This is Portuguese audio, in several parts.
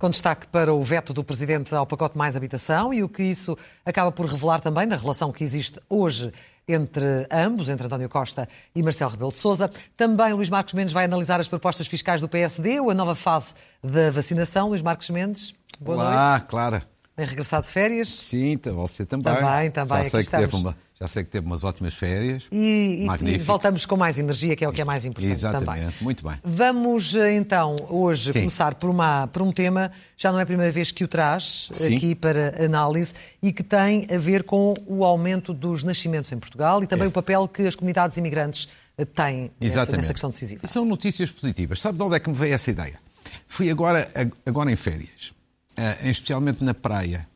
com destaque para o veto do Presidente ao pacote Mais Habitação e o que isso acaba por revelar também da relação que existe hoje entre ambos, entre António Costa e Marcelo Rebelo de Sousa. Também Luís Marcos Mendes vai analisar as propostas fiscais do PSD, a nova fase da vacinação. Luís Marcos Mendes, boa Olá, noite. Olá, Clara. Bem regressado de férias. Sim, você também. Também, também. Já sei, Aqui que teve estamos. uma, já sei que teve umas ótimas férias. E, e- voltamos com mais energia, que é o que é mais importante Exatamente, também. muito bem. Vamos eh, então hoje Sim. começar por, uma, por um tema, já não é a primeira vez que o traz Sim. aqui para análise, e que tem a ver com o aumento dos nascimentos em Portugal e também É. o papel que as comunidades imigrantes eh, têm nessa, Exatamente. nessa questão decisiva. São notícias positivas. Sabe de onde é que me veio essa ideia? Fui agora, agora em férias, eh, especialmente na praia.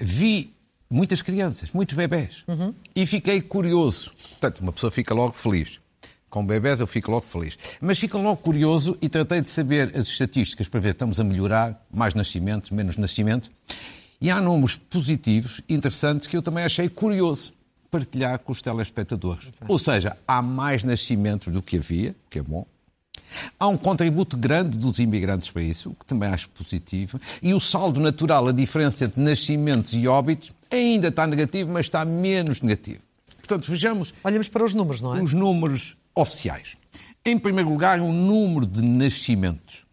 Vi muitas crianças, muitos bebés. Uhum. E fiquei curioso. Portanto, uma pessoa fica logo feliz. Com bebés eu fico logo feliz. Mas fico logo curioso e tratei de saber as estatísticas para ver estamos a melhorar, mais nascimentos, menos nascimentos. E há números positivos, interessantes, que eu também achei curioso partilhar com os telespectadores. Ou seja, há mais nascimentos do que havia, que é bom. Há um contributo grande dos imigrantes para isso, o que também acho positivo. E o saldo natural, a diferença entre nascimentos e óbitos, ainda está negativo, mas está menos negativo. Portanto, vejamos Olhamos para os números, não é? os números oficiais. Em primeiro lugar, o número de nascimentos.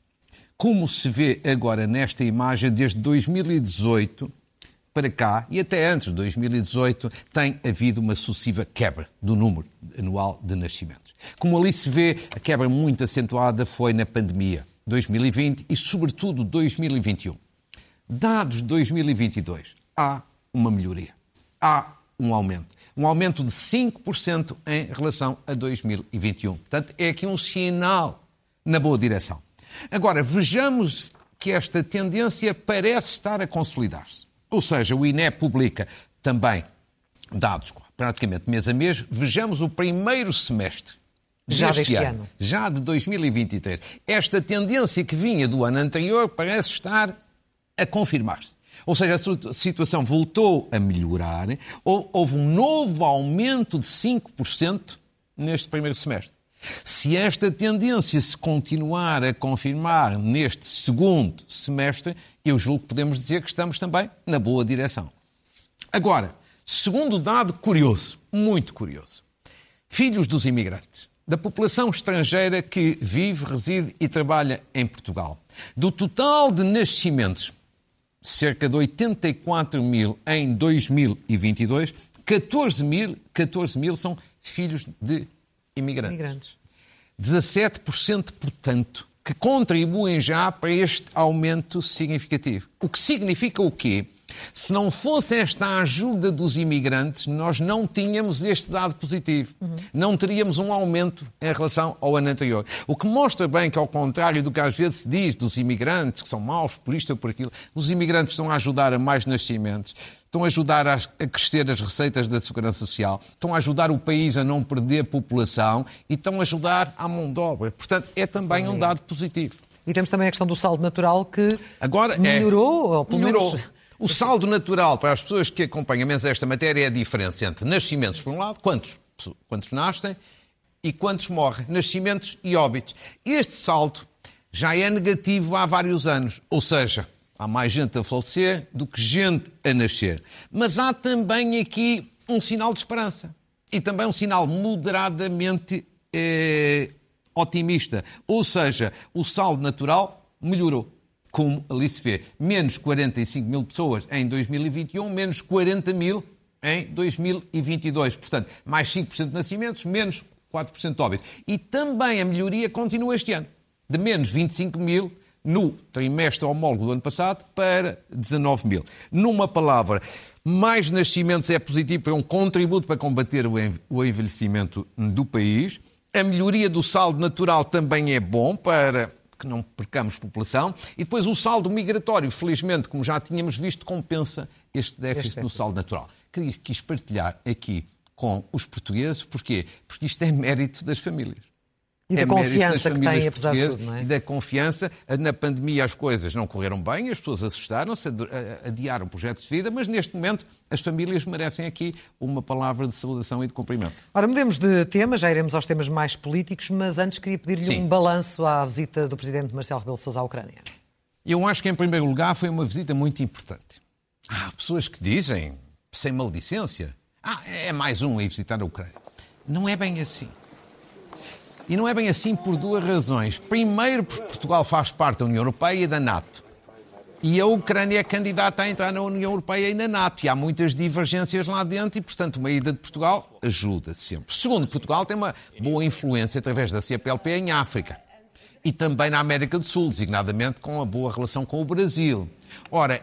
Como se vê agora nesta imagem, desde 2018 para cá, e até antes de 2018, tem havido uma sucessiva quebra do número anual de nascimentos. Como ali se vê, a quebra muito acentuada foi na pandemia 2020 e, sobretudo, 2021. Dados de 2022, há uma melhoria. Há um aumento. Um aumento de 5% em relação a 2021. Portanto, é aqui um sinal na boa direção. Agora, vejamos que esta tendência parece estar a consolidar-se. Ou seja, o INE publica também dados praticamente mês a mês. Vejamos o primeiro semestre Já deste deste ano. já de 2023. Esta tendência que vinha do ano anterior parece estar a confirmar-se. Ou seja, a situ- situação voltou a melhorar, ou- houve um novo aumento de 5% neste primeiro semestre. Se esta tendência se continuar a confirmar neste segundo semestre, eu julgo que podemos dizer que estamos também na boa direção. Agora, segundo dado curioso, muito curioso. Filhos dos imigrantes, da população estrangeira que vive, reside e trabalha em Portugal. Do total de nascimentos, cerca de 84 mil em 2022, 14 mil, 14 mil são filhos de imigrantes. Imigrantes. 17%, portanto, que contribuem já para este aumento significativo. O que significa o quê? Se não fosse esta ajuda dos imigrantes, nós não tínhamos este dado positivo. Não teríamos um aumento em relação ao ano anterior. O que mostra bem que, ao contrário do que às vezes se diz dos imigrantes, que são maus por isto ou por aquilo, os imigrantes estão a ajudar a mais nascimentos, estão a ajudar a a crescer as receitas da Segurança Social, estão a ajudar o país a não perder população e estão a ajudar à mão de obra. Portanto, é também um dado positivo. E temos também a questão do saldo natural que Agora é- melhorou, ou pelo melhorou. menos O saldo natural para as pessoas que acompanham menos esta matéria é a diferença entre nascimentos, por um lado, quantos, quantos nascem, e quantos morrem, nascimentos e óbitos. Este saldo já é negativo há vários anos, ou seja, há mais gente a falecer do que gente a nascer. Mas há também aqui um sinal de esperança e também um sinal moderadamente eh, otimista, ou seja, o saldo natural melhorou como ali se vê, menos 45 mil pessoas em 2021, menos 40 mil em 2022. Portanto, mais 5% de nascimentos, menos 4% de óbitos. E também a melhoria continua este ano, de menos 25 mil no trimestre homólogo do ano passado para 19 mil. Numa palavra, mais nascimentos é positivo, é um contributo para combater o enve- o envelhecimento do país. A melhoria do saldo natural também é bom para que não percamos população. E depois o saldo migratório, felizmente, como já tínhamos visto, compensa este déficit Este no saldo natural. Queria, quis partilhar aqui com os portugueses, porquê? Porque isto é mérito das famílias. E da É confiança que têm, apesar de tudo, não é? E da confiança. Na pandemia as coisas não correram bem, as pessoas assustaram-se, adu- a- adiaram projetos de vida, mas neste momento as famílias merecem aqui uma palavra de saudação e de cumprimento. Ora, mudemos de tema, já iremos aos temas mais políticos, mas antes queria pedir-lhe um balanço à visita do Presidente Marcelo Rebelo de Sousa à Ucrânia. Eu acho que, em primeiro lugar, foi uma visita muito importante. Há pessoas que dizem, sem maledicência, ah, é mais um a visitar a Ucrânia. Não é bem assim. E não é bem assim por duas razões. Primeiro, porque Portugal faz parte da União Europeia e da NATO. E a Ucrânia é candidata a entrar na União Europeia e na NATO. E há muitas divergências lá dentro e, portanto, uma ida de Portugal ajuda sempre. Segundo, Portugal tem uma boa influência através da CPLP em África. E também na América do Sul, designadamente com a boa relação com o Brasil. Ora,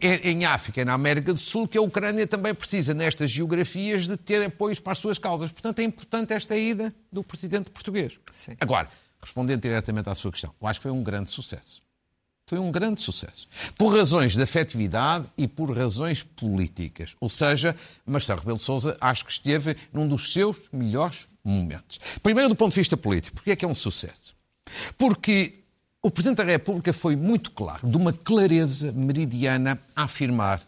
é em África e na América do Sul que a Ucrânia também precisa, nestas geografias, de ter apoios para as suas causas. Portanto, é importante esta ida do presidente português. Sim. Agora, respondendo diretamente à sua questão, eu acho que foi um grande sucesso. Foi um grande sucesso. Por razões de afetividade e por razões políticas. Ou seja, Marcelo Rebelo de Sousa acho que esteve num dos seus melhores momentos. Primeiro, do ponto de vista político. Porquê é que é um sucesso? Porque o Presidente da República foi muito claro, de uma clareza meridiana, a afirmar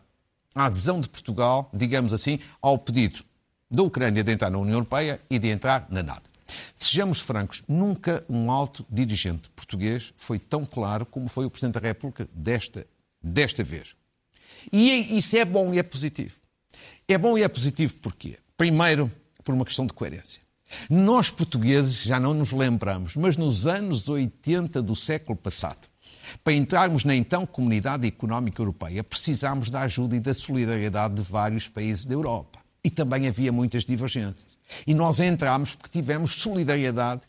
a adesão de Portugal, digamos assim, ao pedido da Ucrânia de entrar na União Europeia e de entrar na NATO. Sejamos francos, nunca um alto dirigente português foi tão claro como foi o Presidente da República desta, desta vez. E é, isso é bom e é positivo. É bom e é positivo porquê? Primeiro, por uma questão de coerência. Nós, portugueses, já não nos lembramos, mas nos anos 80 do século passado, para entrarmos na então Comunidade Económica Europeia, precisámos da ajuda e da solidariedade de vários países da Europa. E também havia muitas divergências. E nós entramos porque tivemos solidariedade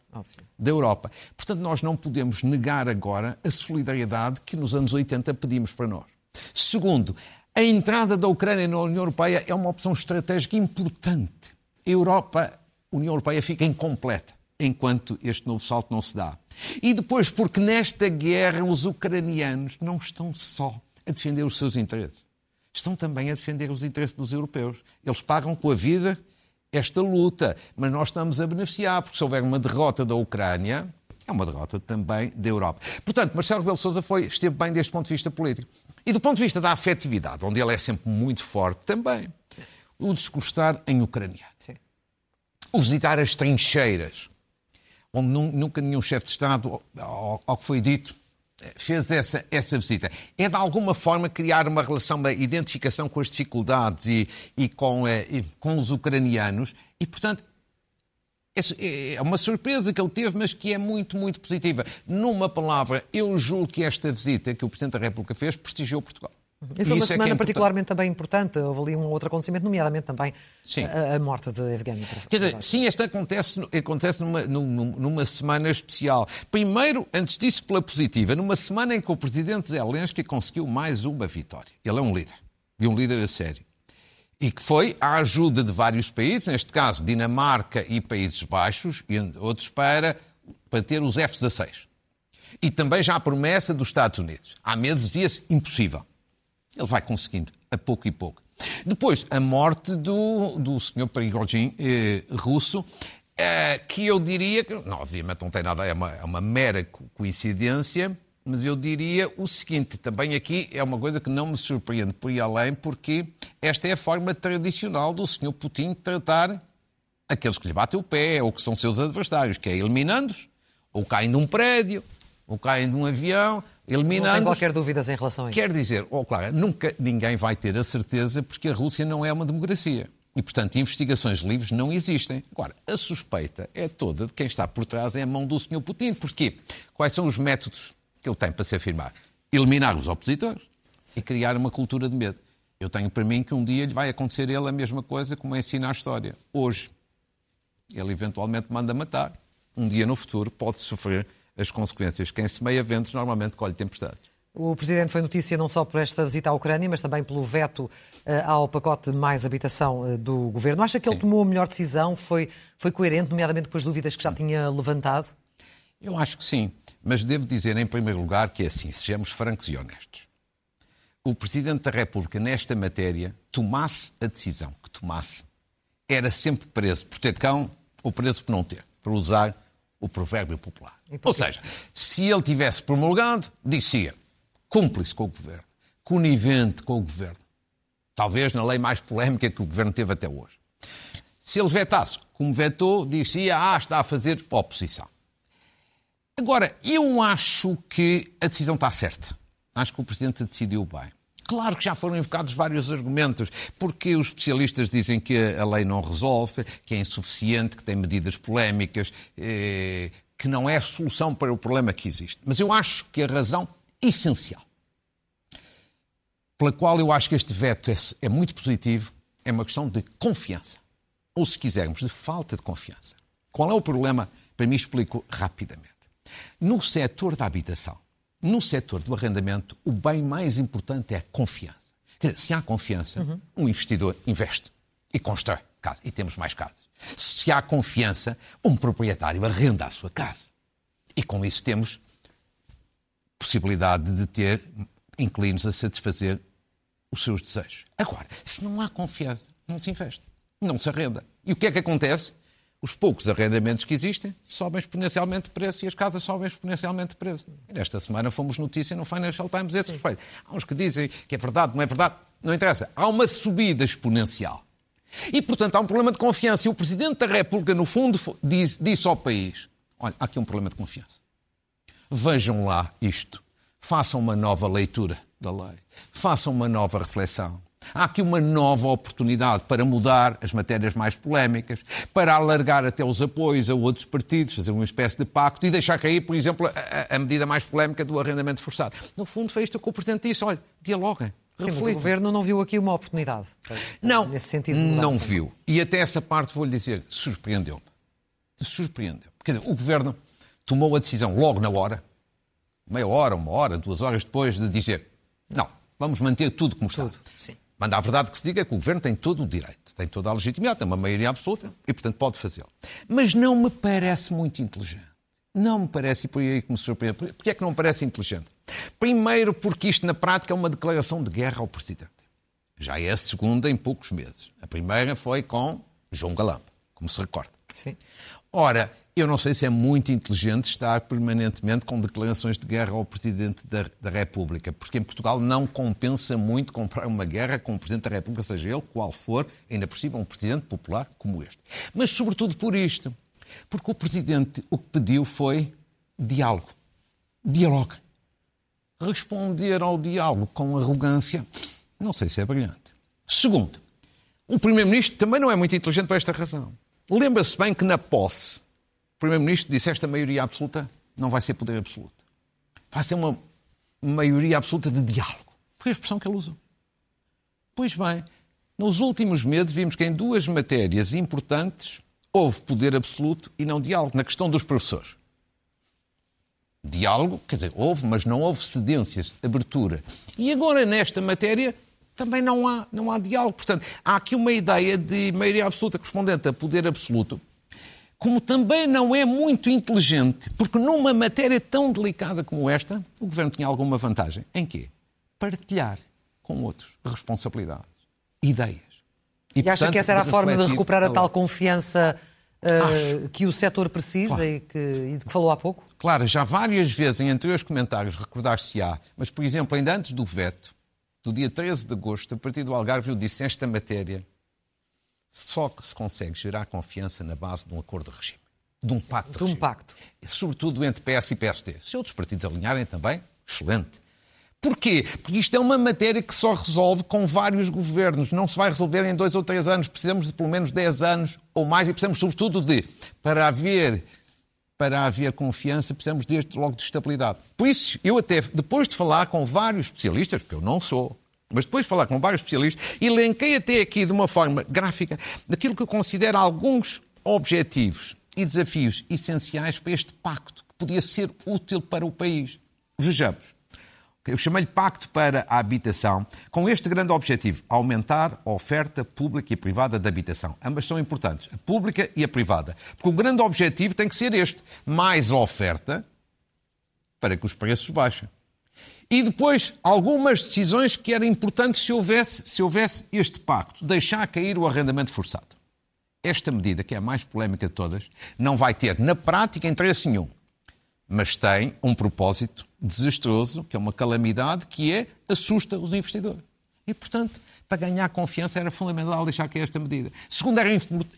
da Europa. Portanto, nós não podemos negar agora a solidariedade que nos anos 80 pedimos para nós. Segundo, a entrada da Ucrânia na União Europeia é uma opção estratégica importante. A Europa União Europeia fica incompleta enquanto este novo salto não se dá. E depois, porque nesta guerra os ucranianos não estão só a defender os seus interesses, estão também a defender os interesses dos europeus. Eles pagam com a vida esta luta, mas nós estamos a beneficiar, porque se houver uma derrota da Ucrânia, é uma derrota também da Europa. Portanto, Marcelo Rebelo Sousa foi, esteve bem deste ponto de vista político. E do ponto de vista da afetividade, onde ele é sempre muito forte também, o discurso em ucraniano. Sim o visitar as trincheiras, onde nunca nenhum chefe de Estado, ao, que foi dito, fez essa, essa visita. É de alguma forma criar uma relação de identificação com as dificuldades e, e, com, eh, e com os ucranianos e, portanto, é, é uma surpresa que ele teve, mas que é muito, muito positiva. Numa palavra, eu julgo que esta visita que o Presidente da República fez prestigiou Portugal. E foi uma Isso semana é é particularmente também importante. Houve ali um outro acontecimento, nomeadamente também a, a, morte de Evgeny. Quer dizer, sim, esta acontece, acontece numa, numa, numa, semana especial. Primeiro, antes disso, pela positiva, numa semana em que o presidente Zelensky conseguiu mais uma vitória. Ele é um líder, e um líder a sério. E que foi à ajuda de vários países, neste caso Dinamarca e Países Baixos, e outros para, para ter os F-16. E também já a promessa dos Estados Unidos. Há meses dizia-se impossível. Ele vai conseguindo, a pouco e pouco. Depois, a morte do, do senhor Prigogine eh, russo, eh, que eu diria que, não, obviamente não tem nada, é uma, é uma mera coincidência, mas eu diria o seguinte, também aqui é uma coisa que não me surpreende por ir além, porque esta é a forma tradicional do senhor Putin tratar aqueles que lhe batem o pé ou que são seus adversários, que é eliminando-os, ou caem de um prédio, ou caem de um avião, eliminando. Não tem qualquer dúvida em relação a isso. Quer dizer, oh, claro, nunca ninguém vai ter a certeza porque a Rússia não é uma democracia. E, portanto, investigações livres não existem. Agora, a suspeita é toda de quem está por trás é a mão do Sr. Putin. Porquê? Quais são os métodos que ele tem para se afirmar? Eliminar os opositores Sim. e criar uma cultura de medo. Eu tenho para mim que um dia lhe vai acontecer ele a mesma coisa como ensina a história. Hoje, ele eventualmente manda matar. Um dia no futuro pode sofrer as consequências. Quem semeia ventos normalmente colhe tempestades. O Presidente foi notícia não só por esta visita à Ucrânia, mas também pelo veto uh, ao pacote de mais habitação uh, do Governo. Acha que Sim. ele tomou a melhor decisão? Foi, foi coerente, nomeadamente com as dúvidas que já tinha levantado? Eu acho que sim, mas devo dizer em primeiro lugar que é assim, sejamos francos e honestos. O Presidente da República, nesta matéria, tomasse a decisão que tomasse, era sempre preso por ter cão ou preso por não ter, por usar o provérbio popular. Ou seja, se ele tivesse promulgado, dizia cúmplice com o governo, conivente com o governo. Talvez na lei mais polémica que o governo teve até hoje. Se ele vetasse, como vetou, dizia, ah, está a fazer oposição. Agora, eu acho que a decisão está certa. acho que o Presidente decidiu bem. Claro que já foram invocados vários argumentos, porque os especialistas dizem que a lei não resolve, que é insuficiente, que tem medidas polémicas, eh, que não é a solução para o problema que existe. Mas eu acho que a razão essencial pela qual eu acho que este veto é, é muito positivo é uma questão de confiança. Ou, se quisermos, de falta de confiança. Qual é o problema? Para mim, explico rapidamente. No setor da habitação, no setor do arrendamento, o bem mais importante é a confiança. Quer dizer, se há confiança, uhum. um investidor investe e constrói casa e temos mais casas. Se há confiança, um proprietário arrenda a sua casa. E com isso temos possibilidade de ter inquilinos a satisfazer os seus desejos. Agora, se não há confiança, não se investe, não se arrenda. E o que é que acontece? Os poucos arrendamentos que existem sobem exponencialmente de preço e as casas sobem exponencialmente de preço. E nesta semana fomos notícia no Financial Times a esse respeito. Há uns que dizem que é verdade, não é verdade. Não interessa. Há uma subida exponencial. E, portanto, há um problema de confiança. E o Presidente da República, no fundo, disse, disse ao país: olha, há aqui um problema de confiança. Vejam lá isto. Façam uma nova leitura da lei. Façam uma nova reflexão. Há aqui uma nova oportunidade para mudar as matérias mais polémicas, para alargar até os apoios a outros partidos, fazer uma espécie de pacto e deixar cair, por exemplo, a, a medida mais polémica do arrendamento forçado. No fundo, foi isto que o Presidente disse. Olha, dialoguem. Sim, mas o Governo não viu aqui uma oportunidade. Não, nesse sentido não viu. E até essa parte, vou-lhe dizer, surpreendeu-me. Surpreendeu. Quer dizer, o Governo tomou a decisão logo na hora, meia hora, uma hora, duas horas depois, de dizer não, vamos manter tudo como está. Tudo, sim. Mas a verdade que se diga é que o Governo tem todo o direito, tem toda a legitimidade, tem uma maioria absoluta e, portanto, pode fazê-lo. Mas não me parece muito inteligente. Não me parece, e por aí que me surpreende. Porquê é que não me parece inteligente? Primeiro, porque isto na prática é uma declaração de guerra ao Presidente. Já é a segunda em poucos meses. A primeira foi com João Galamba, como se recorda. Sim. Ora, eu não sei se é muito inteligente estar permanentemente com declarações de guerra ao Presidente da, da, República, porque em Portugal não compensa muito comprar uma guerra com o Presidente da República, seja ele qual for, ainda por cima um Presidente popular como este. Mas sobretudo por isto, porque o Presidente o que pediu foi diálogo. Dialogue. Responder ao diálogo com arrogância, não sei se é brilhante. Segundo, o Primeiro-Ministro também não é muito inteligente por esta razão. Lembra-se bem que na posse Primeiro-Ministro disse esta maioria absoluta não vai ser poder absoluto. Vai ser uma maioria absoluta de diálogo. Foi a expressão que ele usou. Pois bem, nos últimos meses vimos que em duas matérias importantes houve poder absoluto e não diálogo. Na questão dos professores. Diálogo, quer dizer, houve, mas não houve cedências, abertura. E agora, nesta matéria, também não há, não há diálogo. Portanto, há aqui uma ideia de maioria absoluta correspondente a poder absoluto como também não é muito inteligente, porque numa matéria tão delicada como esta, o governo tinha alguma vantagem. Em quê? Partilhar com outros responsabilidades, ideias. E, e portanto, acha que essa era a forma de recuperar a tal confiança uh, que o setor precisa claro. e, que, e de que falou há pouco? Claro, já várias vezes em anteriores comentários, recordar-se-á, mas, por exemplo, ainda antes do veto, no dia 13 de agosto, a partir do Algarve, eu disse esta matéria só se consegue gerar confiança na base de um acordo de regime, de um pacto de, de um regime. pacto. Sobretudo entre PS e PSD. Se outros partidos alinharem também, excelente. Porquê? Porque isto é uma matéria que só resolve com vários governos. Não se vai resolver em dois ou três anos. Precisamos de pelo menos dez anos ou mais e precisamos, sobretudo, de, para haver, para haver confiança, precisamos desde logo de estabilidade. Por isso, eu até, depois de falar com vários especialistas, porque eu não sou, mas depois de falar com vários especialistas, elenquei até aqui de uma forma gráfica daquilo que eu considero alguns objetivos e desafios essenciais para este pacto, que podia ser útil para o país. Vejamos. Eu chamei-lhe Pacto para a Habitação, com este grande objetivo: aumentar a oferta pública e privada de habitação. Ambas são importantes, a pública e a privada. Porque o grande objetivo tem que ser este: mais oferta para que os preços baixem. E depois, algumas decisões que eram importantes se houvesse, se houvesse este pacto, deixar cair o arrendamento forçado. Esta medida, que é a mais polémica de todas, não vai ter, na prática, interesse nenhum. Mas tem um propósito desastroso, que é uma calamidade, que é assusta os investidores. E, portanto, para ganhar confiança era fundamental deixar que esta medida. Segundo, era,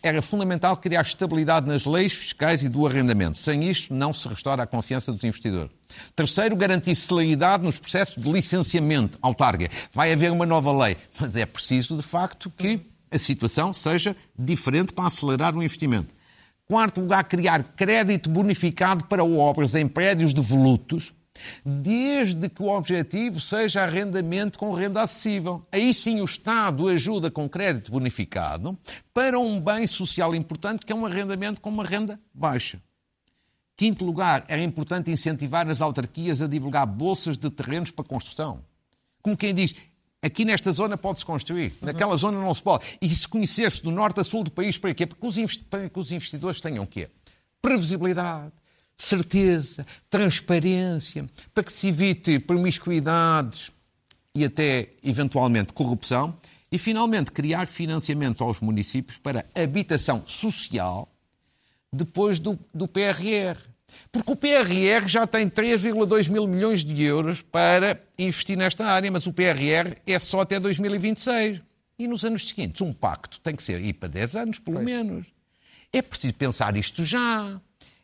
era fundamental criar estabilidade nas leis fiscais e do arrendamento. Sem isto, não se restaura a confiança dos investidores. Terceiro, garantir celeridade nos processos de licenciamento autárquico. Vai haver uma nova lei, mas é preciso, de facto, que a situação seja diferente para acelerar o investimento. Quarto lugar, criar crédito bonificado para obras em prédios devolutos, desde que o objetivo seja arrendamento com renda acessível. Aí sim o Estado ajuda com crédito bonificado para um bem social importante que é um arrendamento com uma renda baixa. Quinto lugar, era importante incentivar as autarquias a divulgar bolsas de terrenos para construção. Como quem diz, aqui nesta zona pode-se construir, naquela zona não se pode. E se conhecer-se do norte a sul do país, para quê? Porque os investidores tenham o quê? Previsibilidade, certeza, transparência, para que se evite promiscuidades e até, eventualmente, corrupção. E, finalmente, criar financiamento aos municípios para habitação social depois do, do PRR. Porque o PRR já tem 3,2 mil milhões de euros para investir nesta área, mas o PRR é só até 2026. E nos anos seguintes, um pacto tem que ser ir para 10 anos, pelo pois. menos. É preciso pensar isto já.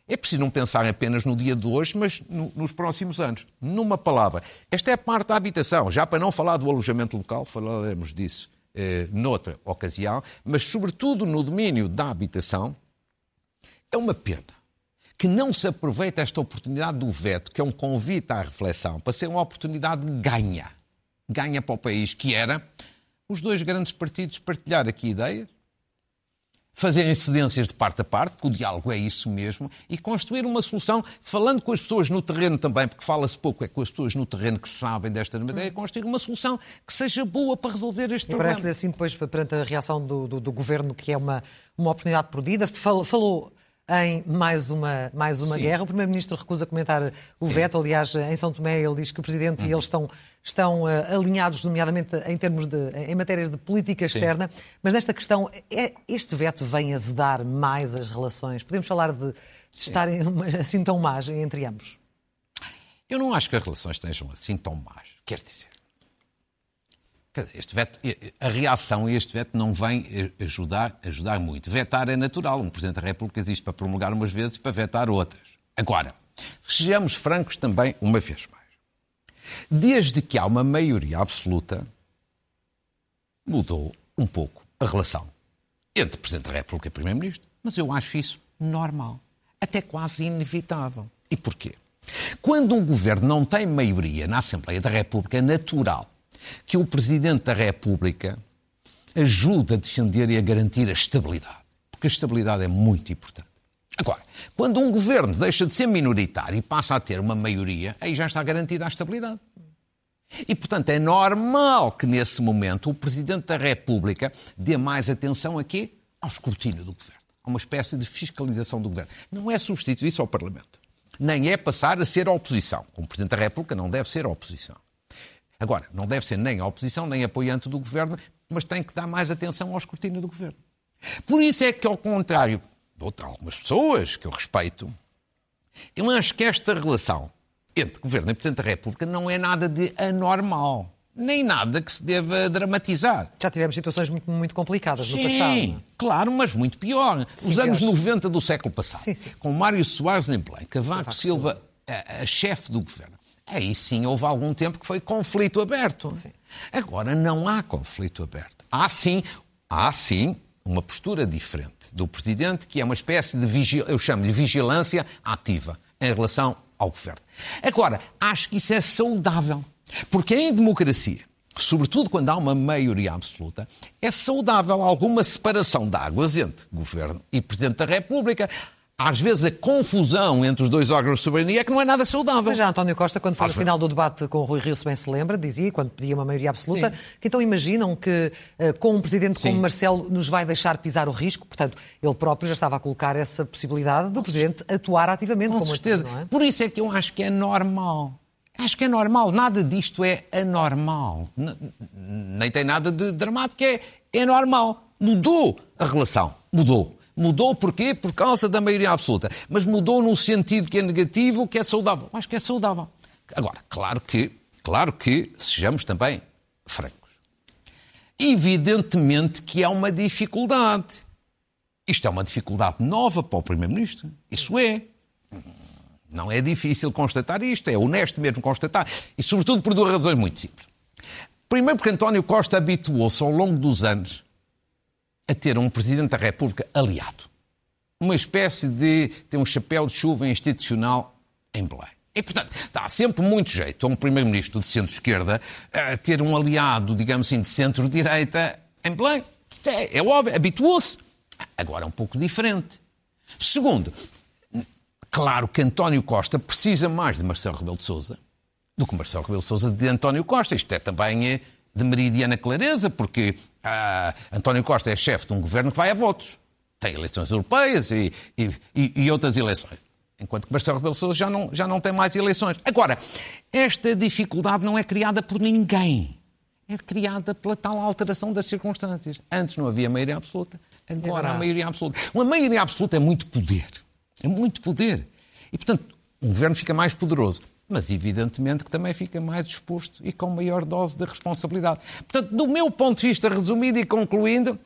É preciso não pensar apenas no dia de hoje, mas no, nos próximos anos. Numa palavra, esta é a parte da habitação. Já para não falar do alojamento local, falaremos disso eh, noutra ocasião, mas sobretudo no domínio da habitação, é uma pena que não se aproveita esta oportunidade do veto, que é um convite à reflexão, para ser uma oportunidade de ganha. Ganha para o país, que era os dois grandes partidos partilhar aqui ideias, fazer incidências de parte a parte, porque o diálogo é isso mesmo, e construir uma solução, falando com as pessoas no terreno também, porque fala-se pouco, é com as pessoas no terreno que sabem desta matéria, construir uma solução que seja boa para resolver este e problema. Parece-lhe assim, depois, perante a reação do, do, do, Governo, que é uma, uma oportunidade perdida, falou em mais uma, mais uma guerra. O Primeiro-Ministro recusa comentar o Sim. veto. Aliás, em São Tomé, ele diz que o Presidente uhum. e eles estão, estão uh, alinhados, nomeadamente em termos de, em matérias de política externa. Sim. Mas nesta questão, é, este veto vem azedar mais as relações? Podemos falar de, de estarem assim tão más entre ambos? Eu não acho que as relações estejam assim tão más. Quer dizer, este veto, a reação a este veto não vem ajudar, ajudar muito. Vetar é natural. Um Presidente da República existe para promulgar umas vezes e para vetar outras. Agora, sejamos francos também uma vez mais. Desde que há uma maioria absoluta, mudou um pouco a relação entre Presidente da República e Primeiro-Ministro. Mas eu acho isso normal, até quase inevitável. E porquê? Quando um governo não tem maioria na Assembleia da República, é natural que o Presidente da República ajude a defender e a garantir a estabilidade. Porque a estabilidade é muito importante. Agora, quando um governo deixa de ser minoritário e passa a ter uma maioria, aí já está garantida a estabilidade. E, portanto, é normal que nesse momento o Presidente da República dê mais atenção aqui ao escrutínio do governo. A uma espécie de fiscalização do governo. Não é substituir isso ao Parlamento. Nem é passar a ser a oposição. Como Presidente da República não deve ser a oposição. Agora, não deve ser nem a oposição, nem apoiante do governo, mas tem que dar mais atenção ao escrutínio do governo. Por isso é que, ao contrário de algumas pessoas que eu respeito, eu acho que esta relação entre governo e Presidente da República não é nada de anormal. Nem nada que se deva dramatizar. Já tivemos situações muito, muito complicadas sim, no passado. Sim, claro, mas muito pior. Sim, Os anos 90 do século passado, sim, com Mário Soares em Belém, Cavaco Silva, a, a chefe do governo, Aí sim houve algum tempo que foi conflito aberto. Sim. Agora não há conflito aberto. Há sim, há sim uma postura diferente do Presidente, que é uma espécie de, vigil... eu chamo de vigilância ativa em relação ao Governo. Agora, acho que isso é saudável, porque em democracia, sobretudo quando há uma maioria absoluta, é saudável alguma separação de águas entre Governo e Presidente da República às vezes a confusão entre os dois órgãos de soberania é que não é nada saudável. Mas já António Costa, quando foi no final do debate com o Rui Rio, se bem se lembra, dizia, quando pedia uma maioria absoluta, Sim. que então imaginam que uh, com um presidente Sim. como Marcelo nos vai deixar pisar o risco. Portanto, ele próprio já estava a colocar essa possibilidade do presidente atuar ativamente. Com certeza. é? Por isso é que eu acho que é normal. Acho que é normal. Nada disto é anormal. Nem tem nada de dramático. É, é normal. Mudou a relação. Mudou. Mudou porquê? Por causa da maioria absoluta. Mas mudou num sentido que é negativo, que é saudável. Acho que é saudável. Agora, claro que, claro que sejamos também francos. Evidentemente que é uma dificuldade. Isto é uma dificuldade nova para o Primeiro-Ministro. Isso é. Não é difícil constatar isto, é honesto mesmo constatar. E sobretudo por duas razões muito simples. Primeiro porque António Costa habituou-se ao longo dos anos a ter um Presidente da República aliado. Uma espécie de ter um chapéu de chuva institucional em Belém. E, portanto, dá sempre muito jeito a um Primeiro-Ministro de centro-esquerda a ter um aliado, digamos assim, de centro-direita em Belém. É, é óbvio, habituou-se. Agora é um pouco diferente. Segundo, claro que António Costa precisa mais de Marcelo Rebelo de Sousa do que Marcelo Rebelo de Sousa de António Costa. Isto é também eh, de meridiana clareza, porque ah, António Costa é chefe de um governo que vai a votos. Tem eleições europeias e, e, e outras eleições. Enquanto que Marcelo Rebelo Sousa já não, já não tem mais eleições. Agora, esta dificuldade não é criada por ninguém. É criada pela tal alteração das circunstâncias. Antes não havia maioria absoluta, agora há maioria absoluta. Uma maioria absoluta é muito poder. É muito poder. E, portanto, um governo fica mais poderoso mas evidentemente que também fica mais exposto e com maior dose de responsabilidade. Portanto, do meu ponto de vista, resumido e concluindo,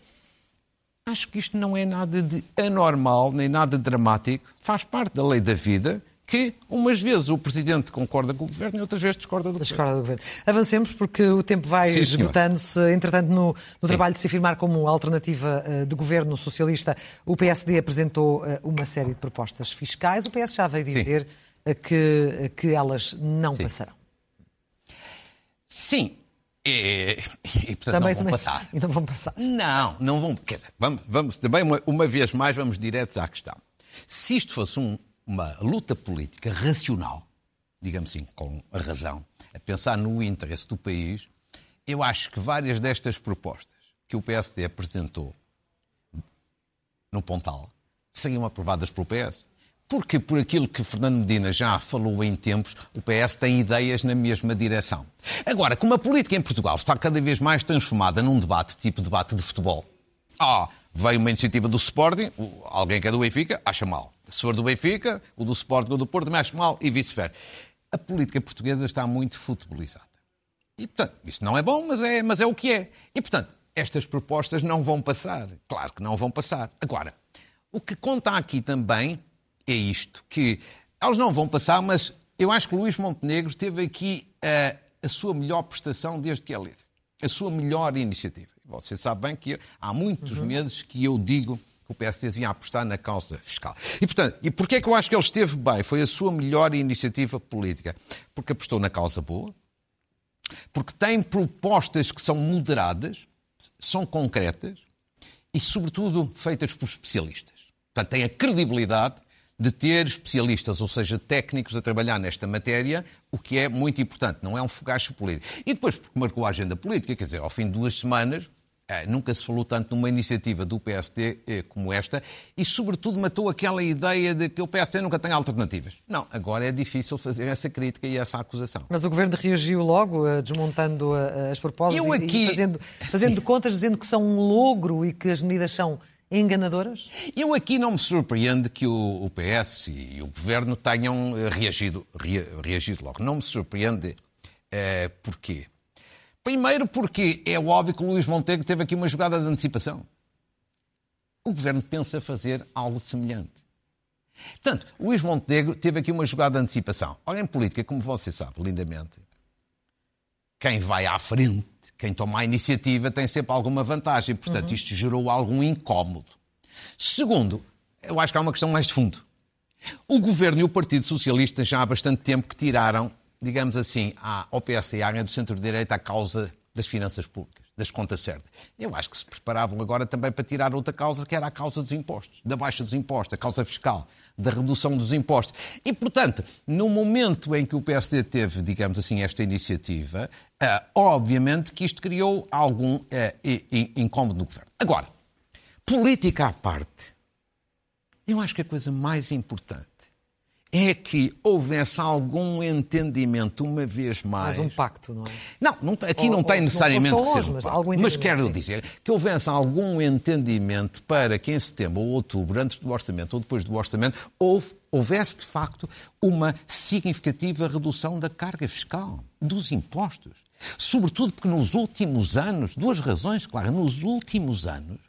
acho que isto não é nada de anormal, nem nada dramático, faz parte da lei da vida, que umas vezes o Presidente concorda com o Governo e outras vezes discorda do, discorda do Governo. Avancemos porque o tempo vai esgotando-se. Entretanto, no, no trabalho de se afirmar como alternativa uh, de Governo socialista, o PSD apresentou uh, uma série de propostas fiscais. O PS já veio dizer... Sim que, que elas não Sim. passarão. Sim. E, e portanto também, não vão passar. E não vão passar. Não, não vão. Quer dizer, vamos, vamos também, uma, uma vez mais, vamos diretos à questão. Se isto fosse um, uma luta política racional, digamos assim, com a razão, a pensar no interesse do país, eu acho que várias destas propostas que o PSD apresentou no Pontal seriam aprovadas pelo PS. Porque, por aquilo que Fernando Medina já falou em tempos, o PS tem ideias na mesma direção. Agora, como a política em Portugal está cada vez mais transformada num debate tipo debate de futebol, ah, veio uma iniciativa do Sporting, alguém que é do Benfica acha mal. Se for do Benfica, o do Sporting ou do Porto me acha mal e vice-versa. A política portuguesa está muito futebolizada. E, portanto, isso não é bom, mas é, mas é o que é. E, portanto, estas propostas não vão passar. Claro que não vão passar. Agora, o que conta aqui também é isto, que eles não vão passar, mas eu acho que Luís Montenegro teve aqui a, a sua melhor prestação desde que é líder. A sua melhor iniciativa. Você sabe bem que há muitos uhum. meses que eu digo que o PSD devia apostar na causa fiscal. E, portanto, e porquê é que eu acho que ele esteve bem? Foi a sua melhor iniciativa política. Porque apostou na causa boa, porque tem propostas que são moderadas, são concretas e, sobretudo, feitas por especialistas. Portanto, tem a credibilidade de ter especialistas, ou seja, técnicos a trabalhar nesta matéria, o que é muito importante, não é um fogacho político. E depois, porque marcou a agenda política, quer dizer, ao fim de duas semanas, eh, nunca se falou tanto numa iniciativa do PSD eh, como esta, e sobretudo matou aquela ideia de que o PSD nunca tem alternativas. Não, agora é difícil fazer essa crítica e essa acusação. Mas o Governo reagiu logo, eh, desmontando as propostas aqui... e fazendo, fazendo contas, dizendo que são um logro e que as medidas são enganadoras? Eu aqui não me surpreende que o, PS e o Governo tenham eh, reagido, reagido logo. Não me surpreende. É, porquê? Primeiro porque é óbvio que o Luís Montenegro teve aqui uma jogada de antecipação. O Governo pensa fazer algo semelhante. Portanto, Luís Montenegro teve aqui uma jogada de antecipação. Ora, em política, como você sabe lindamente, quem vai à frente quem toma a iniciativa tem sempre alguma vantagem. Portanto, uhum. isto gerou algum incómodo. Segundo, eu acho que há uma questão mais de fundo. O Governo e o Partido Socialista já há bastante tempo que tiraram, digamos assim, ao PS e à área do centro-direita a causa das finanças públicas, das contas certas. Eu acho que se preparavam agora também para tirar outra causa, que era a causa dos impostos, da baixa dos impostos, a causa fiscal da redução dos impostos. E, portanto, no momento em que o PSD teve, digamos assim, esta iniciativa, uh, obviamente que isto criou algum uh, incómodo no governo. Agora, política à parte, eu acho que a coisa mais importante é que houvesse algum entendimento uma vez mais. Mas um pacto, não é? Não, não aqui ou, não tem necessariamente não que ser um pacto. Mas, mas quero sim. dizer que houvesse algum entendimento para que em setembro ou outubro, antes do orçamento ou depois do orçamento, houve, houvesse de facto uma significativa redução da carga fiscal, dos impostos. Sobretudo porque nos últimos anos, duas razões, claro, nos últimos anos,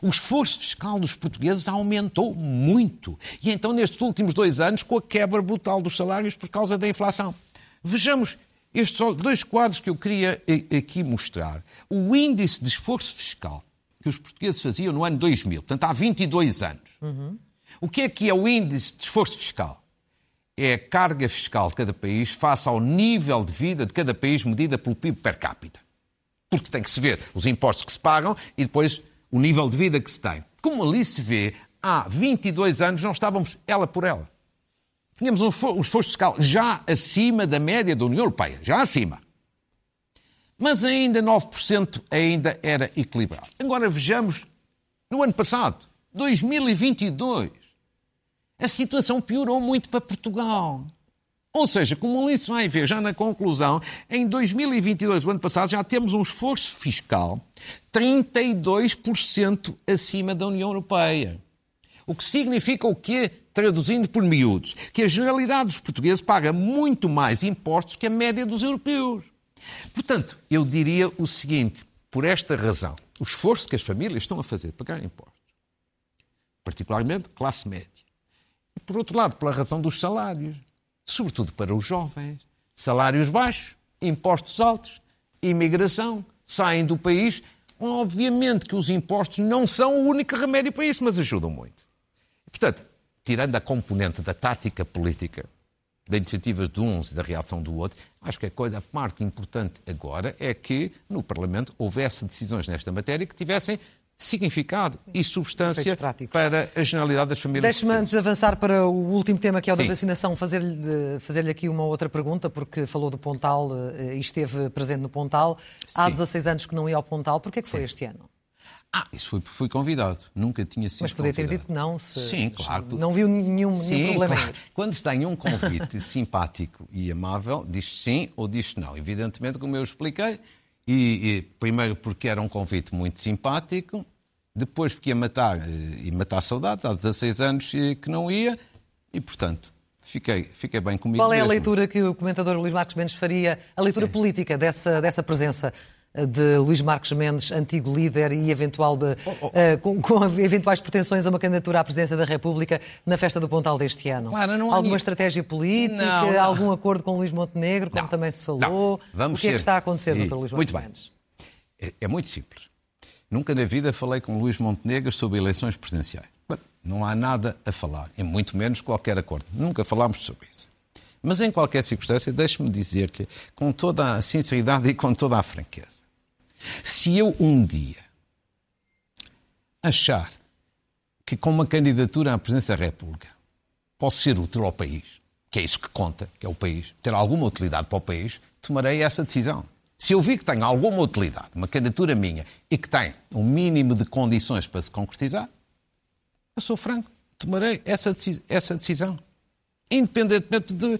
o esforço fiscal dos portugueses aumentou muito. E então, nestes últimos dois anos, com a quebra brutal dos salários por causa da inflação. Vejamos estes dois quadros que eu queria aqui mostrar. O índice de esforço fiscal que os portugueses faziam no ano 2000, portanto há 22 anos. Uhum. O que é que é o índice de esforço fiscal? É a carga fiscal de cada país face ao nível de vida de cada país medida pelo PIB per capita. Porque tem que se ver os impostos que se pagam e depois o nível de vida que se tem. Como ali se vê, há 22 anos não estávamos ela por ela. Tínhamos um esforço fiscal já acima da média da União Europeia, já acima. Mas ainda 9% ainda era equilibrado. Agora vejamos no ano passado, 2022. A situação piorou muito para Portugal. Ou seja, como ali se vai ver já na conclusão, em 2022, o ano passado, já temos um esforço fiscal 32% acima da União Europeia. O que significa o quê? Traduzindo por miúdos, que a generalidade dos portugueses paga muito mais impostos que a média dos europeus. Portanto, eu diria o seguinte, por esta razão, o esforço que as famílias estão a fazer para pagar impostos, particularmente classe média, e por outro lado, pela razão dos salários, sobretudo para os jovens. Salários baixos, impostos altos, imigração, saem do país. Obviamente que os impostos não são o único remédio para isso, mas ajudam muito. Portanto, tirando a componente da tática política, da iniciativa de uns e da reação do outro, acho que a, coisa, a parte importante agora é que no Parlamento houvesse decisões nesta matéria que tivessem significado Sim. e substância para a generalidade das famílias. Deixe-me, antes de avançar para o último tema, que é o da Sim. vacinação, fazer-lhe fazer aqui uma outra pergunta, porque falou do Pontal eh, e esteve presente no Pontal. Há Sim. 16 anos que não ia ao Pontal. Porquê é que foi este ano? Ah, isso foi, fui convidado. Nunca tinha sido Mas podia ter dito não. Se, Sim, claro. Não viu nenhum, sim, nenhum problema. Claro. Quando se tem um convite simpático e amável, diz sim ou diz não. Evidentemente, como eu expliquei, e, e, primeiro porque era um convite muito simpático, depois porque ia matar, eh, ia matar saudade, há 16 anos que não ia, e portanto fiquei, fiquei bem comigo. Qual é mesmo. a leitura que o comentador Luís Marcos Mendes faria, a leitura Sim. política dessa, dessa presença? De Luís Marcos Mendes, antigo líder e eventual de, oh, oh. Uh, com, com, eventuais pretensões a uma candidatura à presidência da República na festa do Pontal deste ano. Claro, Alguma nenhum... estratégia política, não, não. algum acordo com Luís Montenegro, como não, também se falou? Vamos o que é que está a acontecer, e... Dr. Luís Muito Mendes? Bem. É, é muito simples. Nunca na vida falei com Luís Montenegro sobre eleições presidenciais. Não há nada a falar, e muito menos qualquer acordo. Nunca falámos sobre isso. Mas em qualquer circunstância, deixe-me dizer-lhe, com toda a sinceridade e com toda a franqueza, se eu um dia achar que com uma candidatura à presidência da República posso ser útil ao país, que é isso que conta, que é o país, ter alguma utilidade para o país, tomarei essa decisão. Se eu vi que tem alguma utilidade, uma candidatura minha, e que tem um mínimo de condições para se concretizar, eu sou franco, tomarei essa, essa decisão. Independentemente de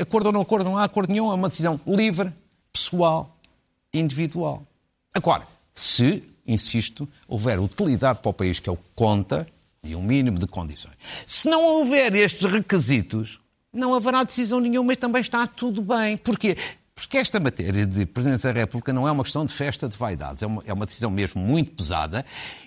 acordo ou não acordo, não há acordo nenhum, é uma decisão livre, pessoal, individual. Agora, se, insisto, houver utilidade para o país, que é o conta, e um mínimo de condições. Se não houver estes requisitos, não haverá decisão nenhuma, mas também está tudo bem. Porquê? Porque esta matéria de Presidente da República não é uma questão de festa de vaidades, é uma, é uma decisão mesmo muito pesada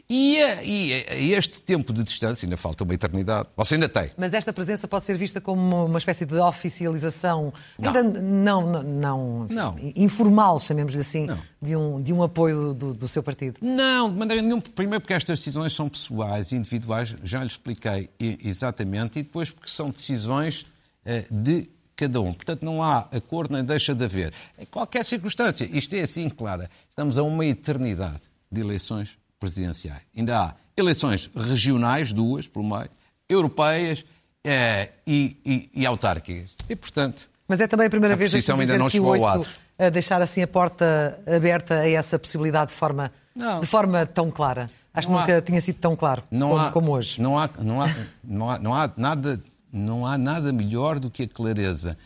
e, e, e, este tempo de distância, ainda falta uma eternidade, você ainda tem. Mas esta presença pode ser vista como uma espécie de oficialização, não. ainda não, não, não, não. informal, chamemos-lhe assim. De, um, de um apoio do, do seu partido? Não, de maneira nenhuma. Primeiro porque estas decisões são pessoais, individuais, já lhe expliquei exatamente, e depois porque são decisões uh, de cada um. Portanto, não há acordo nem deixa de haver. Em qualquer circunstância, isto é assim, clara, estamos a uma eternidade de eleições presidenciais. Ainda há eleições regionais, duas pelo meio, europeias é, e, e, e, autárquicas. E, portanto. Mas é também a primeira a vez que ainda não chegou ao a deixar assim a porta aberta a essa possibilidade de forma, de forma tão clara. Acho que nunca há, tinha sido tão claro como, há, como hoje. Não há, não, há, não, há, não há nada não há nada melhor do que a clareza.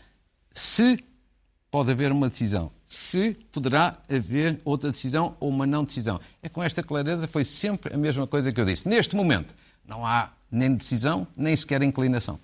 Se pode haver uma decisão, se poderá haver outra decisão ou uma não decisão. É com esta clareza foi sempre a mesma coisa que eu disse. Neste momento, não há nem decisão, nem sequer inclinação.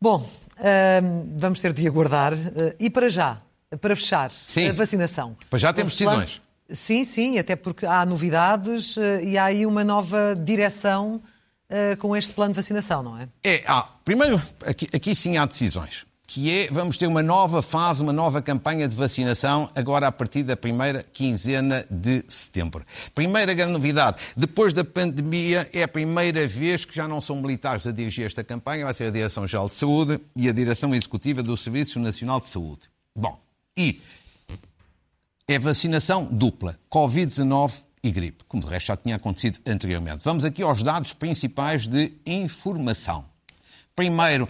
Bom, hum, vamos ter de aguardar. Uh, e para já, para fechar, Sim. a vacinação. Pois já temos decisões. Sim, sim, até porque há novidades eh, e há aí uma nova direção uh, com este plano de vacinação, não é? É, ah, primeiro, aqui, aqui sim há decisões que é, vamos ter uma nova fase, uma nova campanha de vacinação, agora a partir da primeira quinzena de setembro. Primeira grande novidade, depois da pandemia, é a primeira vez que já não são militares a dirigir esta campanha, vai ser a Direção-Geral de Saúde e a Direção Executiva do Serviço Nacional de Saúde. Bom, e é vacinação dupla, Covid-19 e gripe, como de resto já tinha acontecido anteriormente. Vamos aqui aos dados principais de informação. Primeiro,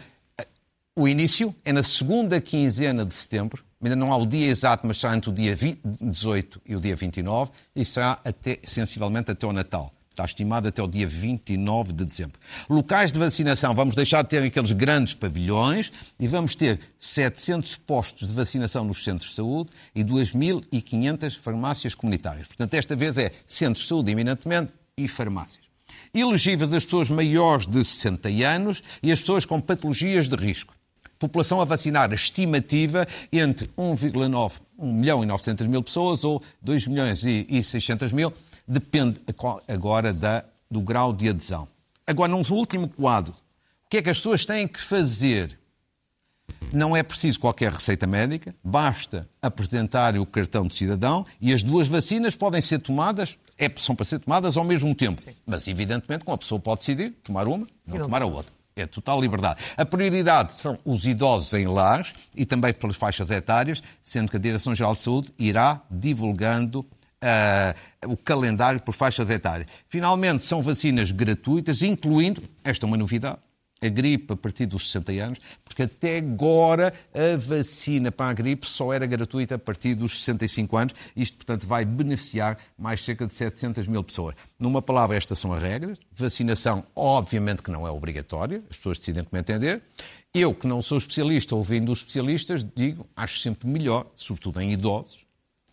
o início é na segunda quinzena de setembro, ainda não há o dia exato, mas será entre o dia 18 e o dia 29, e será até, sensivelmente até o Natal. Está estimado até o dia 29 de dezembro. Locais de vacinação, vamos deixar de ter aqueles grandes pavilhões e vamos ter 700 postos de vacinação nos centros de saúde e 2.500 farmácias comunitárias. Portanto, esta vez é centros de saúde, eminentemente, e farmácias. Elegíveis as pessoas maiores de 60 anos e as pessoas com patologias de risco. População a vacinar, estimativa entre 1,9 1 milhão e 900 mil pessoas ou 2 milhões e 600 mil, depende agora da, do grau de adesão. Agora, num último quadro, o que é que as pessoas têm que fazer? Não é preciso qualquer receita médica, basta apresentar o cartão de cidadão e as duas vacinas podem ser tomadas, é, são para ser tomadas ao mesmo tempo. Sim. Mas, evidentemente, uma pessoa pode decidir tomar uma, não, não tomar a outra. É total liberdade. A prioridade são os idosos em lares e também pelas faixas etárias, sendo que a Direção-Geral de Saúde irá divulgando uh, o calendário por faixas etárias. Finalmente, são vacinas gratuitas, incluindo, esta é uma novidade, a gripe a partir dos 60 anos, porque até agora a vacina para a gripe só era gratuita a partir dos 65 anos. Isto, portanto, vai beneficiar mais cerca de 700 mil pessoas. Numa palavra, estas são as regras. Vacinação, obviamente, que não é obrigatória, as pessoas decidem como entender. Eu, que não sou especialista, ouvindo os especialistas, digo, acho sempre melhor, sobretudo em idosos,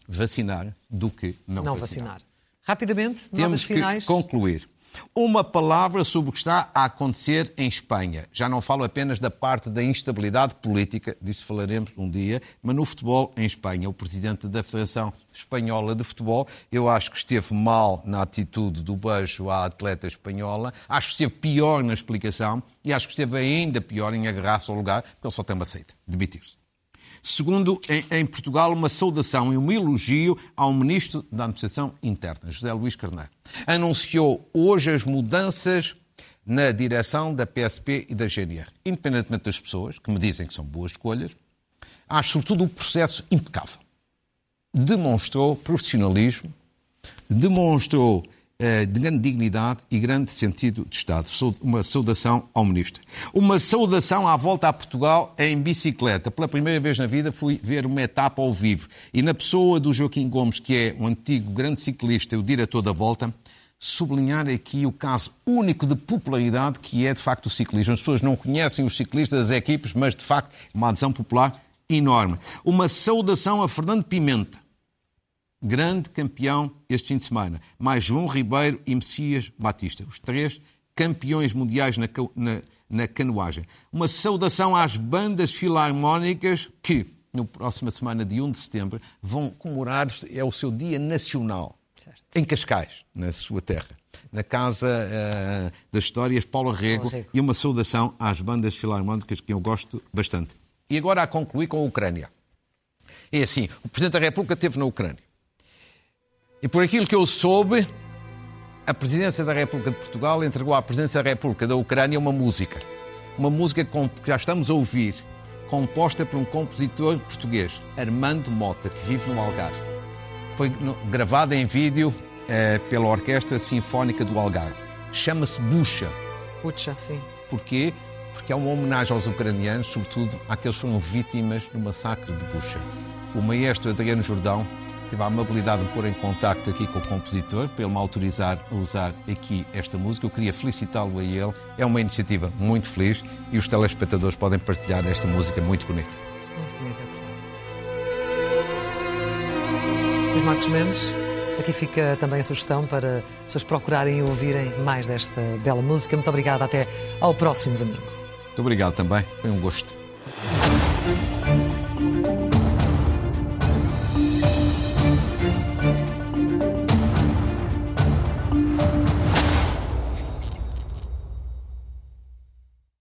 vacinar do que não, não vacinar. vacinar. Rapidamente, Temos finais. que concluir. Uma palavra sobre o que está a acontecer em Espanha. Já não falo apenas da parte da instabilidade política, disso falaremos um dia, mas no futebol em Espanha. O presidente da Federação Espanhola de Futebol, eu acho que esteve mal na atitude do beijo à atleta espanhola, acho que esteve pior na explicação e acho que esteve ainda pior em agarrar-se ao lugar, porque ele só tem uma saída, demitir-se. Segundo, em, em, Portugal, uma saudação e um elogio ao Ministro da Administração Interna, José Luís Carneiro. Anunciou hoje as mudanças na direção da PSP e da GNR. Independentemente das pessoas, que me dizem que são boas escolhas, acho sobretudo o processo impecável. Demonstrou profissionalismo, demonstrou de grande dignidade e grande sentido de Estado. Uma saudação ao Ministro. Uma saudação à volta a Portugal em bicicleta. Pela primeira vez na vida fui ver uma etapa ao vivo. E na pessoa do Joaquim Gomes, que é um antigo grande ciclista, o diretor da volta, sublinhar aqui o caso único de popularidade que é, de facto, o ciclismo. As pessoas não conhecem os ciclistas das equipes, mas, de facto, uma adesão popular enorme. Uma saudação a Fernando Pimenta, grande campeão este fim de semana, mais João Ribeiro e Messias Batista, os três campeões mundiais na, na, na canoagem. Uma saudação às bandas filarmónicas que, na próxima semana de 1 de setembro, vão comemorar, é o seu dia nacional, certo. em Cascais, na sua terra. Na Casa uh, das Histórias, Paulo Rego, Rego, e uma saudação às bandas filarmónicas que eu gosto bastante. E agora a concluir com a Ucrânia. É assim, o Presidente da República esteve na Ucrânia. E por aquilo que eu soube, a Presidência da República de Portugal entregou à Presidência da República da Ucrânia uma música. Uma música que já estamos a ouvir, composta por um compositor português, Armando Mota, que vive no Algarve. Foi gravada em vídeo eh, pela Orquestra Sinfónica do Algarve. Chama-se Bucha. Bucha, sim. Porquê? Porque é uma homenagem aos ucranianos, sobretudo àqueles que foram vítimas do massacre de Bucha. O maestro Adriano Jordão tive a amabilidade de pôr em contacto aqui com o compositor para ele me autorizar a usar aqui esta música. Eu queria felicitá-lo a ele. É uma iniciativa muito feliz e os telespectadores podem partilhar esta música muito bonita. Muito bonita, Luís Marcos Mendes, aqui fica também a sugestão para as pessoas procurarem e ouvirem mais desta bela música. Muito obrigado. Até ao próximo domingo. Muito obrigado também. Foi um gosto.